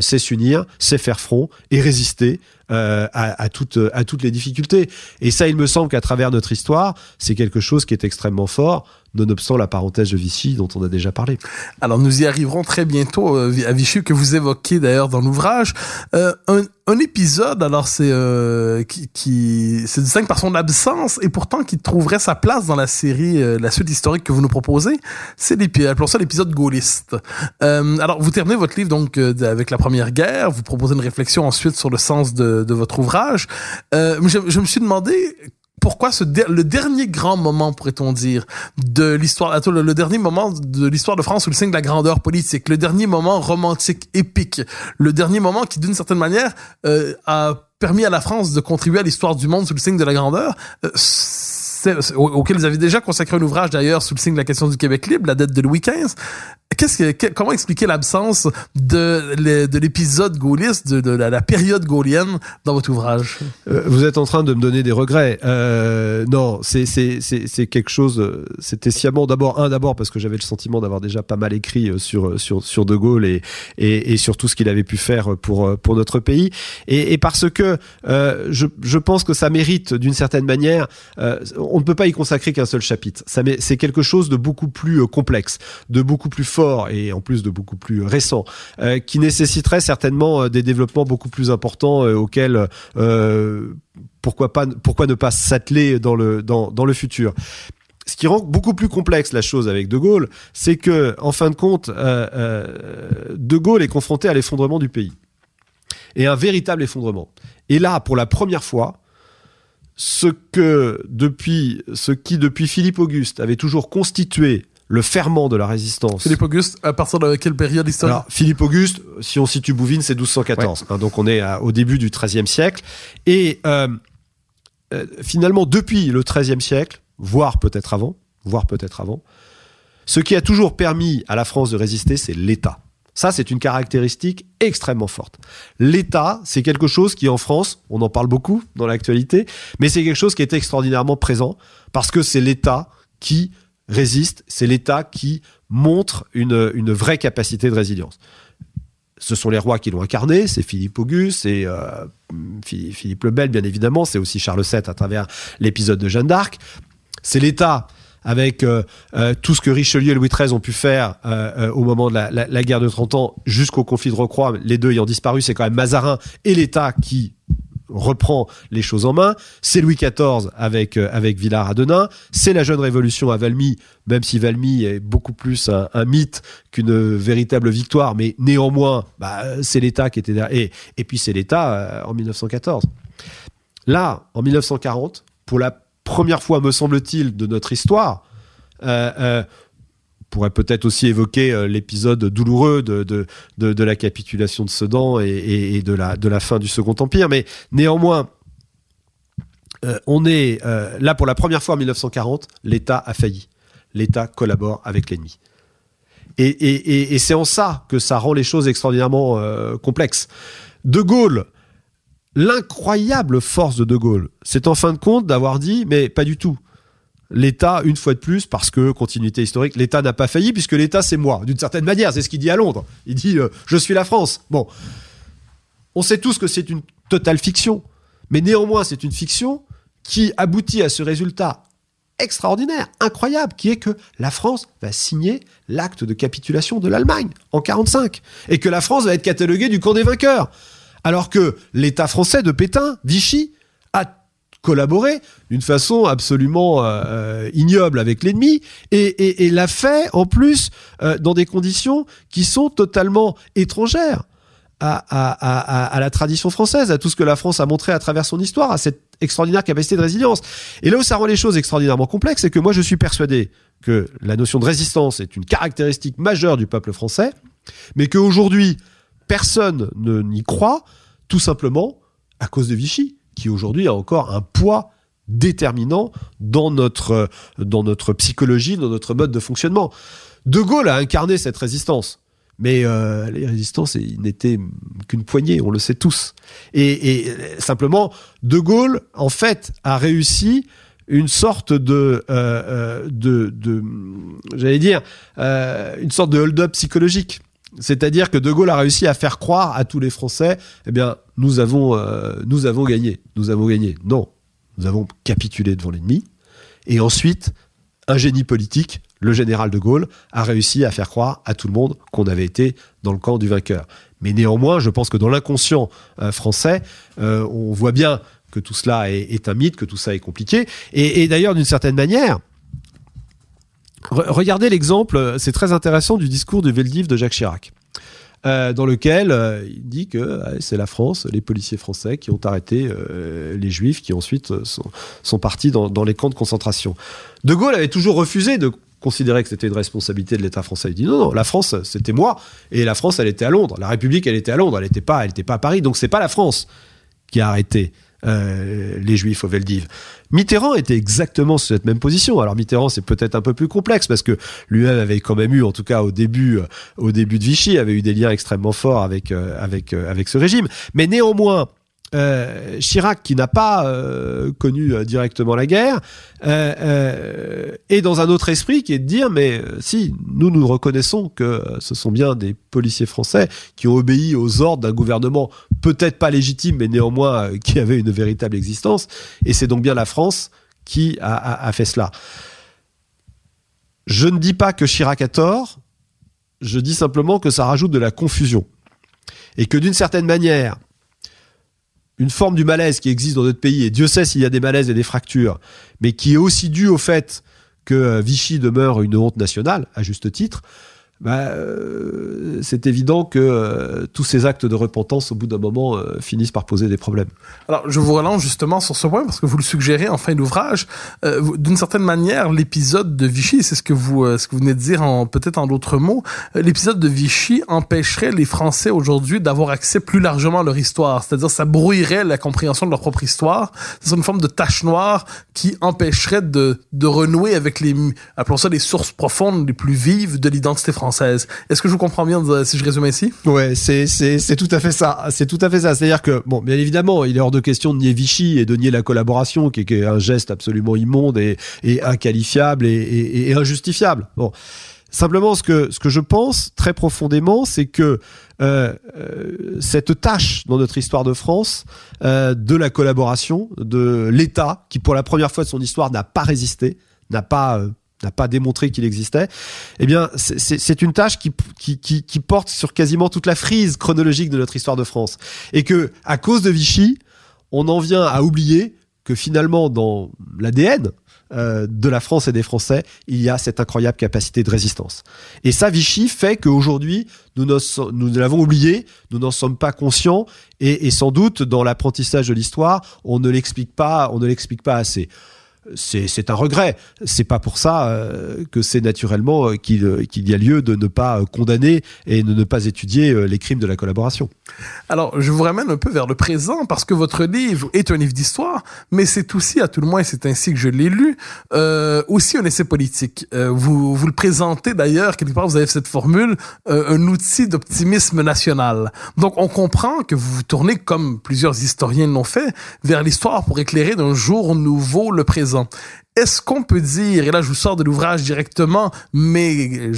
sait s'unir, sait faire front et résister à toutes les difficultés. Et ça, il me semble qu'à travers notre histoire, c'est quelque chose qui est extrêmement fort, nonobstant la parenthèse de Vichy dont on a déjà parlé. Alors nous y arriverons très bientôt euh, à Vichy que vous évoquez d'ailleurs dans l'ouvrage. Euh, un, un épisode, alors c'est euh, qui, qui se distingue par son absence et pourtant qui trouverait sa place dans la série, euh, la suite historique que vous nous proposez, c'est l'épisode, appelons ça l'épisode gaulliste. Euh, alors vous terminez votre livre donc euh, avec la Première Guerre, vous proposez une réflexion ensuite sur le sens de, de votre ouvrage. Je, je me suis demandé pourquoi ce le dernier grand moment, pourrait-on dire, de l'histoire, attends, le, le dernier moment de l'histoire de France sous le signe de la grandeur politique, le dernier moment romantique, épique, le dernier moment qui, d'une certaine manière, euh, a permis à la France de contribuer à l'histoire du monde sous le signe de la grandeur, euh, auquel vous avez déjà consacré un ouvrage d'ailleurs sous le signe de la question du Québec libre, la dette de Louis XV. Comment expliquer l'absence de, l'épisode gaulliste, de, la, période gaulienne dans votre ouvrage? Euh, vous êtes en train de me donner des regrets. Euh, non, c'est quelque chose. C'était sciemment d'abord un d'abord parce que j'avais le sentiment d'avoir déjà pas mal écrit euh, sur De Gaulle et sur tout ce qu'il avait pu faire pour notre pays et, parce que je pense que ça mérite d'une certaine manière. on ne peut pas y consacrer qu'un seul chapitre. C'est quelque chose de beaucoup plus complexe, de beaucoup plus fort et en plus de beaucoup plus récent, euh, qui nécessiterait certainement euh, des développements beaucoup plus importants euh, auxquels pourquoi pas pourquoi ne pas s'atteler dans le dans, dans le futur ce qui rend beaucoup plus complexe la chose avec De Gaulle, c'est que, en fin de compte, De Gaulle est confronté à l'effondrement du pays. Et un véritable effondrement. Et là, pour la première fois, ce que depuis, ce qui depuis Philippe Auguste avait toujours constitué le ferment de la résistance. Philippe Auguste, à partir de quelle période historique? Alors, Philippe Auguste, si on situe Bouvines, c'est 1214. hein, donc on est à- au début du XIIIe siècle. Et euh, euh, finalement, depuis le XIIIe siècle, voire peut-être avant, voire peut-être avant, ce qui a toujours permis à la France de résister, c'est l'État. Ça, c'est une caractéristique extrêmement forte. L'État, c'est quelque chose qui, en France, on en parle beaucoup dans l'actualité, mais c'est quelque chose qui est extraordinairement présent parce que c'est l'État qui résiste, c'est l'État qui montre une, une vraie capacité de résilience. Ce sont les rois qui l'ont incarné, c'est Philippe Auguste, c'est euh, Philippe le Bel, bien évidemment, c'est aussi Charles VII à travers l'épisode de Jeanne d'Arc. C'est l'État avec euh, euh, tout ce que Richelieu et Louis XIII ont pu faire au moment de la guerre de 30 ans jusqu'au conflit de Rocroi, les deux ayant disparu, c'est quand même Mazarin et l'État qui reprend les choses en main. C'est Louis XIV avec euh, avec Villars à Denain. C'est la jeune révolution à Valmy, même si Valmy est beaucoup plus un, mythe qu'une véritable victoire, mais néanmoins, bah, c'est l'État qui était derrière. Et, et puis c'est l'État euh, en 1914. Là, en 1940, pour la première fois, me semble-t-il, de notre histoire, euh, pourrait peut-être aussi évoquer euh, l'épisode douloureux de, la capitulation de Sedan et, de, la, fin du Second Empire, mais néanmoins, euh, on est euh, là pour la première fois en 1940, l'État a failli. L'État collabore avec l'ennemi. Et, et, c'est en ça que ça rend les choses extraordinairement complexes. De Gaulle, l'incroyable force de De Gaulle, c'est en fin de compte d'avoir dit, mais pas du tout. L'État, une fois de plus, parce que continuité historique, l'État n'a pas failli puisque l'État c'est moi, d'une certaine manière, c'est ce qu'il dit à Londres. Il dit, euh, je suis la France. Bon, on sait tous que c'est une totale fiction, mais néanmoins c'est une fiction qui aboutit à ce résultat extraordinaire, incroyable, qui est que la France va signer l'acte de capitulation de l'Allemagne en 45 et que la France va être cataloguée du camp des vainqueurs. Alors que l'État français de Pétain, Vichy, a collaboré d'une façon absolument euh, euh, ignoble avec l'ennemi et, et- et l'a fait en plus euh, dans des conditions qui sont totalement étrangères à, à- à- à- la tradition française, à tout ce que la France a montré à travers son histoire, à cette extraordinaire capacité de résilience. Et là où ça rend les choses extraordinairement complexes, c'est que moi je suis persuadé que la notion de résistance est une caractéristique majeure du peuple français, mais qu'aujourd'hui personne ne n'y croit, tout simplement à cause de Vichy, qui aujourd'hui a encore un poids déterminant dans notre, euh, dans notre psychologie, dans notre mode de fonctionnement. De Gaulle a incarné cette résistance. Mais euh, les résistances, n'étaient qu'une poignée, on le sait tous. Et, simplement, De Gaulle, en fait, a réussi une sorte de, euh, j'allais dire, une sorte de hold-up psychologique. C'est-à-dire que De Gaulle a réussi à faire croire à tous les Français, eh bien, nous avons, euh, nous avons gagné, nous avons gagné. Non, nous avons capitulé devant l'ennemi. Et ensuite, un génie politique, le général de Gaulle, a réussi à faire croire à tout le monde qu'on avait été dans le camp du vainqueur. Mais néanmoins, je pense que dans l'inconscient euh, français, euh, on voit bien que tout cela est, un mythe, que tout ça est compliqué. Et d'ailleurs, d'une certaine manière, re- regardez l'exemple, c'est très intéressant, du discours de Veldiv de Jacques Chirac. euh, dans lequel euh, il dit que c'est la France, les policiers français qui ont arrêté euh, les juifs qui ensuite sont, partis dans, les camps de concentration. De Gaulle avait toujours refusé de considérer que c'était une responsabilité de l'État français. Il dit non, non, la France, c'était moi, et la France, elle était à Londres. La République, elle était à Londres, elle n'était pas, elle pas à Paris. Donc c'est pas la France qui a arrêté euh, les Juifs au Veldiv. Mitterrand était exactement sur cette même position. Alors Mitterrand, c'est peut-être un peu plus complexe parce que lui-même avait quand même eu, en tout cas au début, euh, au début de Vichy, avait eu des liens extrêmement forts avec euh, avec avec ce régime. Mais néanmoins, Chirac, qui n'a pas connu directement la guerre, est dans un autre esprit qui est de dire mais si nous nous reconnaissons que ce sont bien des policiers français qui ont obéi aux ordres d'un gouvernement peut-être pas légitime mais néanmoins euh, qui avait une véritable existence. Et c'est donc bien la France qui a, fait cela. Je ne dis pas que Chirac a tort, je dis simplement que ça rajoute de la confusion. Et que d'une certaine manière une forme du malaise qui existe dans notre pays, et Dieu sait s'il y a des malaises et des fractures, mais qui est aussi dû au fait que euh, Vichy demeure une honte nationale, à juste titre, bah, euh, c'est évident que euh, tous ces actes de repentance, au bout d'un moment, euh, finissent par poser des problèmes. Alors, je vous relance justement sur ce point parce que vous le suggérez en fin d'ouvrage. Euh, D'une certaine manière, l'épisode de Vichy, c'est ce que vous euh, ce que vous venez de dire peut-être en d'autres mots, l'épisode de Vichy empêcherait les Français aujourd'hui d'avoir accès plus largement à leur histoire. C'est-à-dire, ça brouillerait la compréhension de leur propre histoire. C'est une forme de tache noire qui empêcherait de de renouer avec les appelons ça les sources profondes les plus vives de l'identité française. Est-ce que je vous comprends bien euh, si je résume ainsi? Ouais, c'est c'est tout à fait ça. C'est tout à fait ça. C'est-à-dire que bon, bien évidemment, il est hors de question de nier Vichy et de nier la collaboration, qui est, un geste absolument immonde et, inqualifiable et, injustifiable. Bon. Simplement, ce que, ce que je pense très profondément, c'est que euh, euh, cette tâche dans notre histoire de France de la collaboration, de l'État, qui pour la première fois de son histoire n'a pas résisté, n'a pas n'a pas démontré qu'il existait, eh bien, c'est- une tâche qui, qui, qui, qui porte sur quasiment toute la frise chronologique de notre histoire de France. Et que, à cause de Vichy, on en vient à oublier que finalement, dans l'ADN euh, de la France et des Français, il y a cette incroyable capacité de résistance. Et ça, Vichy fait qu'aujourd'hui, nous, nous l'avons oublié, nous n'en sommes pas conscients, et, et sans doute, dans l'apprentissage de l'histoire, on ne l'explique pas, on ne l'explique pas assez c'est un regret. C'est pas pour ça euh, que c'est naturellement euh, qu'il euh, qu'il y a lieu de ne pas condamner et de ne pas étudier les crimes de la collaboration. Alors, je vous ramène un peu vers le présent parce que votre livre est un livre d'histoire, mais c'est aussi, à tout le moins, c'est ainsi que je l'ai lu, aussi un essai politique. Vous, vous le présentez d'ailleurs, quelque part, vous avez cette formule, un outil d'optimisme national. Donc, on comprend que vous vous tournez, comme plusieurs historiens l'ont fait, vers l'histoire pour éclairer d'un jour nouveau le présent. Est-ce qu'on peut dire, et là je vous sors de l'ouvrage directement, mais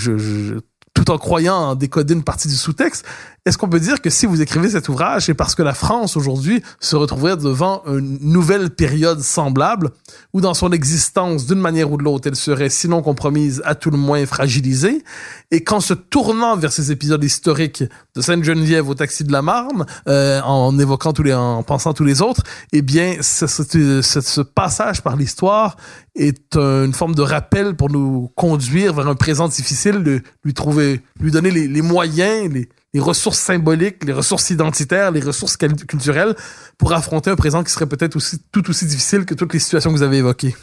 tout en croyant décoder une partie du sous-texte, est-ce qu'on peut dire que si vous écrivez cet ouvrage, c'est parce que la France aujourd'hui se retrouverait devant une nouvelle période semblable, où dans son existence, d'une manière ou de l'autre, elle serait sinon compromise, à tout le moins fragilisée, et qu'en se tournant vers ces épisodes historiques de Sainte-Geneviève au taxi de la Marne, euh, en évoquant tous les, en pensant tous les autres, eh bien, ce, ce, ce, passage par l'histoire est une forme de rappel pour nous conduire vers un présent difficile, de lui trouver, lui donner les, les moyens, les, les ressources symboliques, les ressources identitaires, les ressources culturelles pour affronter un présent qui serait peut-être aussi tout aussi difficile que toutes les situations que vous avez évoquées.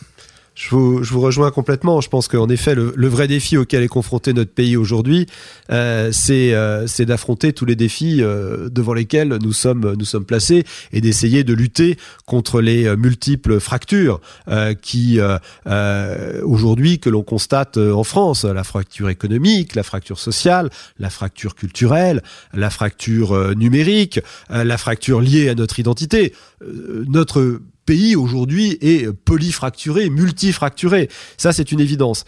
Je vous, je vous, rejoins complètement. Je pense qu'en effet, le, le, vrai défi auquel est confronté notre pays aujourd'hui, euh, c'est euh, d'affronter tous les défis euh, devant lesquels nous sommes, nous sommes placés et d'essayer de lutter contre les euh, multiples fractures euh, qui, euh, aujourd'hui, que l'on constate en France. La fracture économique, la fracture sociale, la fracture culturelle, la fracture numérique, la fracture liée à notre identité. notre pays aujourd'hui est polyfracturé, multifracturé. Ça, c'est une évidence.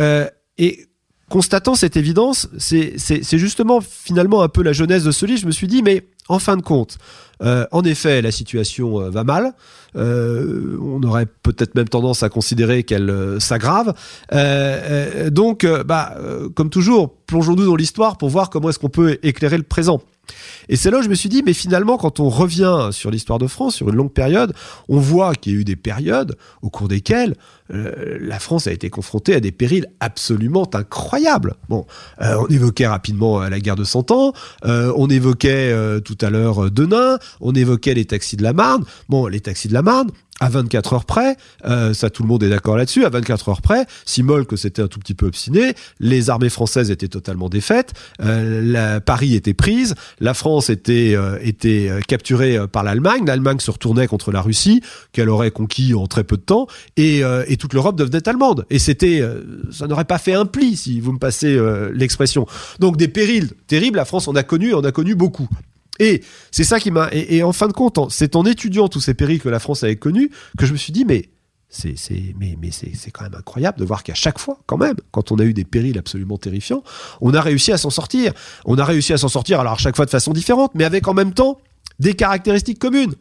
Euh, et constatant cette évidence, c'est justement finalement un peu la jeunesse de ce livre. Je me suis dit, mais en fin de compte, euh, en effet, la situation euh, va mal. On aurait peut-être même tendance à considérer qu'elle s'aggrave. Donc, bah, comme toujours, plongeons-nous dans l'histoire pour voir comment est-ce qu'on peut éclairer le présent. Et c'est là où je me suis dit, mais finalement, quand on revient sur l'histoire de France, sur une longue période, on voit qu'il y a eu des périodes au cours desquelles euh, la France a été confrontée à des périls absolument incroyables. Bon, euh, on évoquait rapidement la guerre de Cent Ans, euh, on évoquait tout à l'heure Denain, on évoquait les taxis de la Marne. Bon, les taxis de la Marne, à 24 heures près, euh, ça tout le monde est d'accord là-dessus, à 24 heures près, si que c'était un tout petit peu obstiné, les armées françaises étaient totalement défaites, euh, Paris était prise, la France était, euh, euh, capturée euh, par l'Allemagne, l'Allemagne se retournait contre la Russie, qu'elle aurait conquis en très peu de temps, euh, et toute l'Europe devenait allemande. Et c'était, ça n'aurait pas fait un pli, si vous me passez l'expression. Donc des périls terribles, la France en a connu, en a connu beaucoup. Et c'est ça qui m'a. Et, et, en fin de compte, c'est en étudiant tous ces périls que la France avait connus que je me suis dit, mais c'est mais, mais c'est quand même incroyable de voir qu'à chaque fois, quand même, quand on a eu des périls absolument terrifiants, on a réussi à s'en sortir. On a réussi à s'en sortir, alors à chaque fois de façon différente, mais avec en même temps des caractéristiques communes.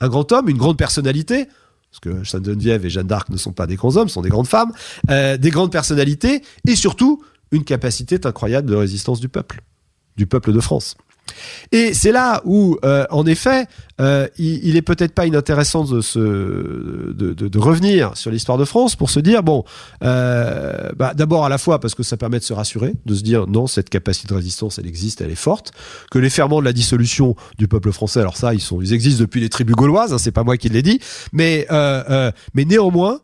Un grand homme, une grande personnalité, parce que Sainte-Geneviève et Jeanne d'Arc ne sont pas des grands hommes, sont des grandes femmes, euh, des grandes personnalités, et surtout une capacité incroyable de résistance du peuple, du peuple de France. Et c'est là où, euh, en effet, euh, il, il, est peut-être pas inintéressant de, revenir sur l'histoire de France pour se dire bon, euh, bah, d'abord à la fois parce que ça permet de se rassurer, de se dire non, cette capacité de résistance, elle existe, elle est forte, que les ferments de la dissolution du peuple français, alors ça, ils existent depuis les tribus gauloises, hein, c'est pas moi qui l'ai dit, mais mais néanmoins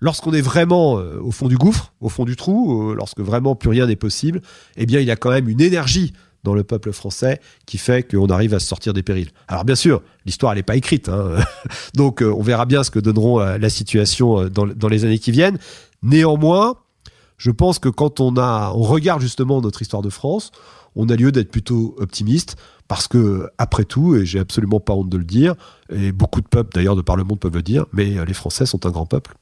lorsqu'on est vraiment au fond du gouffre, au fond du trou, lorsque vraiment plus rien n'est possible, eh bien, il y a quand même une énergie dans le peuple français qui fait qu'on arrive à se sortir des périls. Alors bien sûr, l'histoire n'est pas écrite, hein. donc euh, on verra bien ce que donneront euh, la situation euh, dans, les années qui viennent. Néanmoins, je pense que quand on regarde justement notre histoire de France, on a lieu d'être plutôt optimiste parce que après tout, et j'ai absolument pas honte de le dire, et beaucoup de peuples d'ailleurs de par le monde peuvent le dire, mais les Français sont un grand peuple.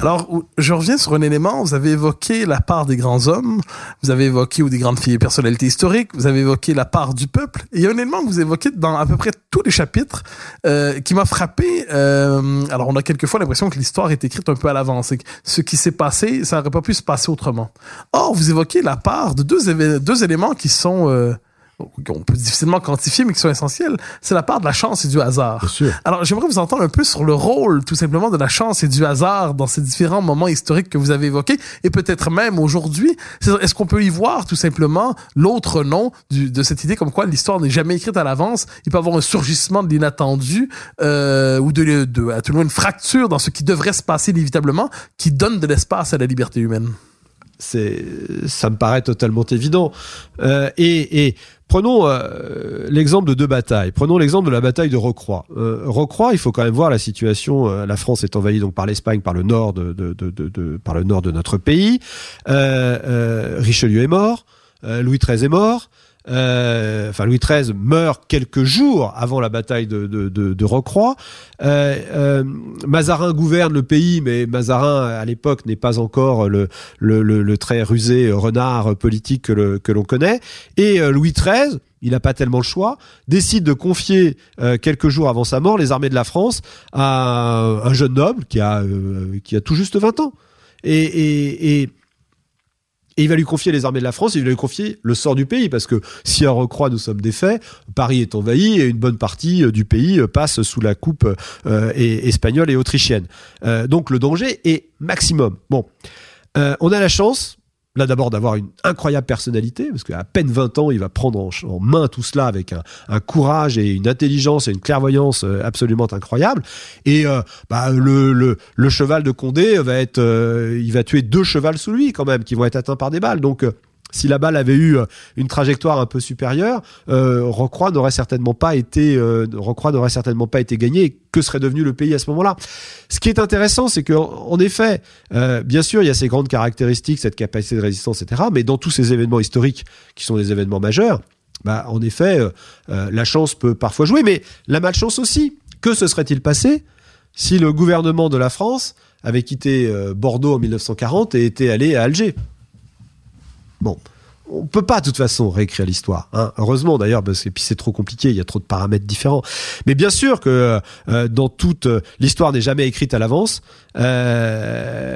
Alors, je reviens sur un élément. Vous avez évoqué la part des grands hommes, vous avez évoqué ou des grandes filles personnalités historiques, vous avez évoqué la part du peuple. Et il y a un élément que vous évoquez dans à peu près tous les chapitres euh, qui m'a frappé. Euh, alors, on a quelquefois l'impression que l'histoire est écrite un peu à l'avance et que ce qui s'est passé, ça n'aurait pas pu se passer autrement. Or, vous évoquez la part de deux, éléments qui sont euh, qu'on peut difficilement quantifier, mais qui sont essentiels, c'est la part de la chance et du hasard. Alors, j'aimerais vous entendre un peu sur le rôle, tout simplement, de la chance et du hasard dans ces différents moments historiques que vous avez évoqués, et peut-être même aujourd'hui. Est-ce qu'on peut y voir, tout simplement, l'autre nom du, de cette idée comme quoi l'histoire n'est jamais écrite à l'avance, il peut y avoir un surgissement de l'inattendu, euh, ou de, de, à tout le moins une fracture dans ce qui devrait se passer inévitablement, qui donne de l'espace à la liberté humaine? C'est ça me paraît totalement évident euh, et, et, prenons euh, l'exemple de deux batailles. Prenons l'exemple de la bataille de Rocroi. Euh, il faut quand même voir la situation euh, la France est envahie donc par l'Espagne par le nord par le nord de notre pays. Euh, Richelieu est mort Louis XIII est mort euh, enfin Louis XIII meurt quelques jours avant la bataille de, de, de, de Rocroi. Euh, euh, Mazarin gouverne le pays, mais Mazarin à l'époque n'est pas encore le, le, le, le très rusé renard politique que, l'on connaît. Et euh, Louis XIII, il n'a pas tellement le choix, décide de confier euh, quelques jours avant sa mort les armées de la France à un jeune noble qui a, euh, qui a tout juste 20 ans. Et, et, et, et il va lui confier les armées de la France, et il va lui confier le sort du pays, parce que si à Recroix nous sommes défaits, Paris est envahi et une bonne partie euh, du pays euh, passe sous la coupe euh, espagnole et autrichienne. Donc le danger est maximum. Bon, on a la chance, là d'abord d'avoir une incroyable personnalité, parce qu'à peine 20 ans, il va prendre en, main tout cela avec un, courage et une intelligence et une clairvoyance euh, absolument incroyable. Et euh, bah, le, cheval de Condé va être, euh, il va tuer deux chevals sous lui quand même, qui vont être atteints par des balles. Donc si la balle avait eu euh, une trajectoire un peu supérieure, euh, Rocroi n'aurait certainement pas été, euh, Rocroi n'aurait certainement pas été gagné. Que serait devenu le pays à ce moment-là? Ce qui est intéressant, c'est que en effet, bien sûr, il y a ces grandes caractéristiques, cette capacité de résistance, etc. Mais dans tous ces événements historiques qui sont des événements majeurs, bah, en effet, la chance peut parfois jouer, mais la malchance aussi. Que se serait-il passé si le gouvernement de la France avait quitté Bordeaux en 1940 et était allé à Alger? Bon. On peut pas de toute façon réécrire l'histoire. Hein. Heureusement d'ailleurs, parce que puis c'est trop compliqué, il y a trop de paramètres différents. Mais bien sûr que euh, dans toute euh, l'histoire n'est jamais écrite à l'avance. Euh,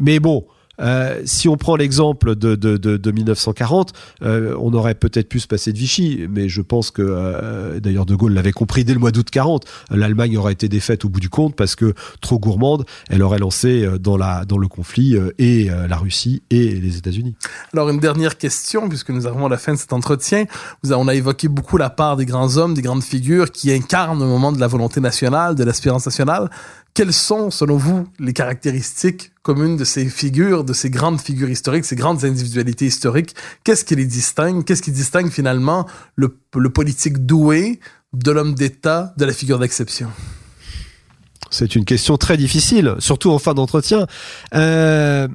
mais bon, euh, si on prend l'exemple de, de, de, de 1940, euh, on aurait peut-être pu se passer de Vichy, mais je pense que, euh, d'ailleurs De Gaulle l'avait compris dès le mois d'août 40, l'Allemagne aurait été défaite au bout du compte parce que trop gourmande, elle aurait lancé euh, dans, la, dans le conflit euh, et la Russie et les États-Unis. Alors, une dernière question, puisque nous arrivons à la fin de cet entretien. Vous on a évoqué beaucoup la part des grands hommes, des grandes figures qui incarnent au moment de la volonté nationale, de l'espérance nationale. Quelles sont, selon vous, les caractéristiques communes de ces figures, de ces grandes figures historiques, ces grandes individualités historiques? Qu'est-ce qui les distingue? Qu'est-ce qui distingue finalement le, politique doué de l'homme d'État, de la figure d'exception? C'est une question très difficile, surtout en fin d'entretien. Euh,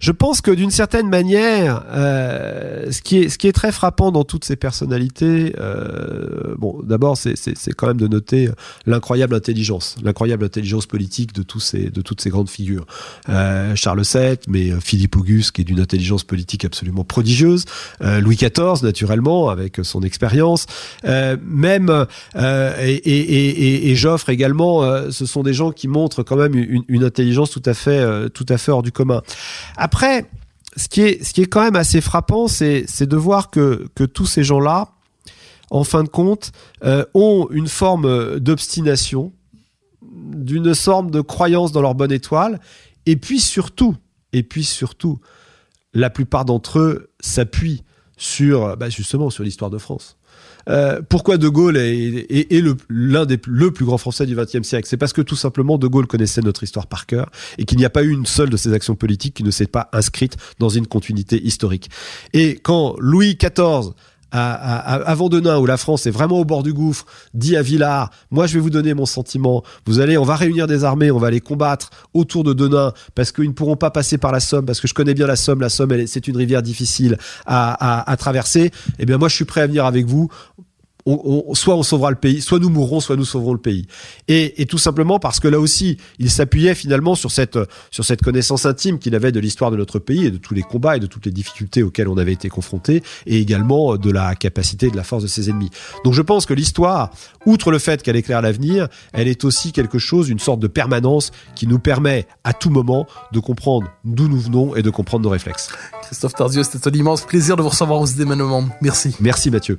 je pense que d'une certaine manière, euh, ce, qui est, ce qui est très frappant dans toutes ces personnalités, euh, bon, d'abord, c'est, quand même de noter l'incroyable intelligence, l'incroyable intelligence politique de, tous ces, de toutes ces grandes figures. Euh, Charles VII, mais Philippe Auguste, qui est d'une intelligence politique absolument prodigieuse, euh, Louis XIV, naturellement, avec son expérience, euh, même euh, et, et, et, et Joffre également, ce sont des gens qui montrent quand même une, une intelligence tout à fait, tout à fait hors du commun. Ce qui est, ce qui est quand même assez frappant, c'est, de voir que, tous ces gens-là, en fin de compte, euh, ont une forme d'obstination, d'une sorte de croyance dans leur bonne étoile, et puis surtout, et puis surtout, la plupart d'entre eux s'appuient sur, bah justement, sur l'histoire de France. Euh, pourquoi De Gaulle est, l'un des le plus grands Français du XXe siècle? C'est parce que tout simplement De Gaulle connaissait notre histoire par cœur et qu'il n'y a pas eu une seule de ses actions politiques qui ne s'est pas inscrite dans une continuité historique. Et quand Louis XIV à, à, à où la France est vraiment au bord du gouffre, dit à Villars, moi je vais vous donner mon sentiment, vous allez, on va réunir des armées, on va les combattre autour de Denain, parce qu'ils ne pourront pas passer par la Somme, parce que je connais bien la Somme, la Somme, c'est une rivière difficile à, à, à traverser, eh bien moi je suis prêt à venir avec vous, on, on, soit on sauvera le pays, soit nous mourrons, soit nous sauverons le pays. Et, et tout simplement parce que là aussi, il s'appuyait finalement sur cette, sur cette connaissance intime qu'il avait de l'histoire de notre pays et de tous les combats et de toutes les difficultés auxquelles on avait été confronté, et également de la capacité et de la force de ses ennemis. Donc je pense que l'histoire, outre le fait qu'elle éclaire l'avenir, elle est aussi quelque chose, une sorte de permanence qui nous permet à tout moment de comprendre d'où nous venons et de comprendre nos réflexes. Christophe Tardieu, c'était un immense plaisir de vous recevoir au monde. Merci. Merci Mathieu.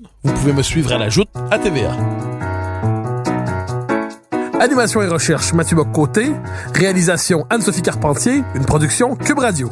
vous pouvez me suivre à la joute à. Animation et recherche, Mathieu Bock-Côté. Réalisation, Anne-Sophie Carpentier. Une production Cube Radio.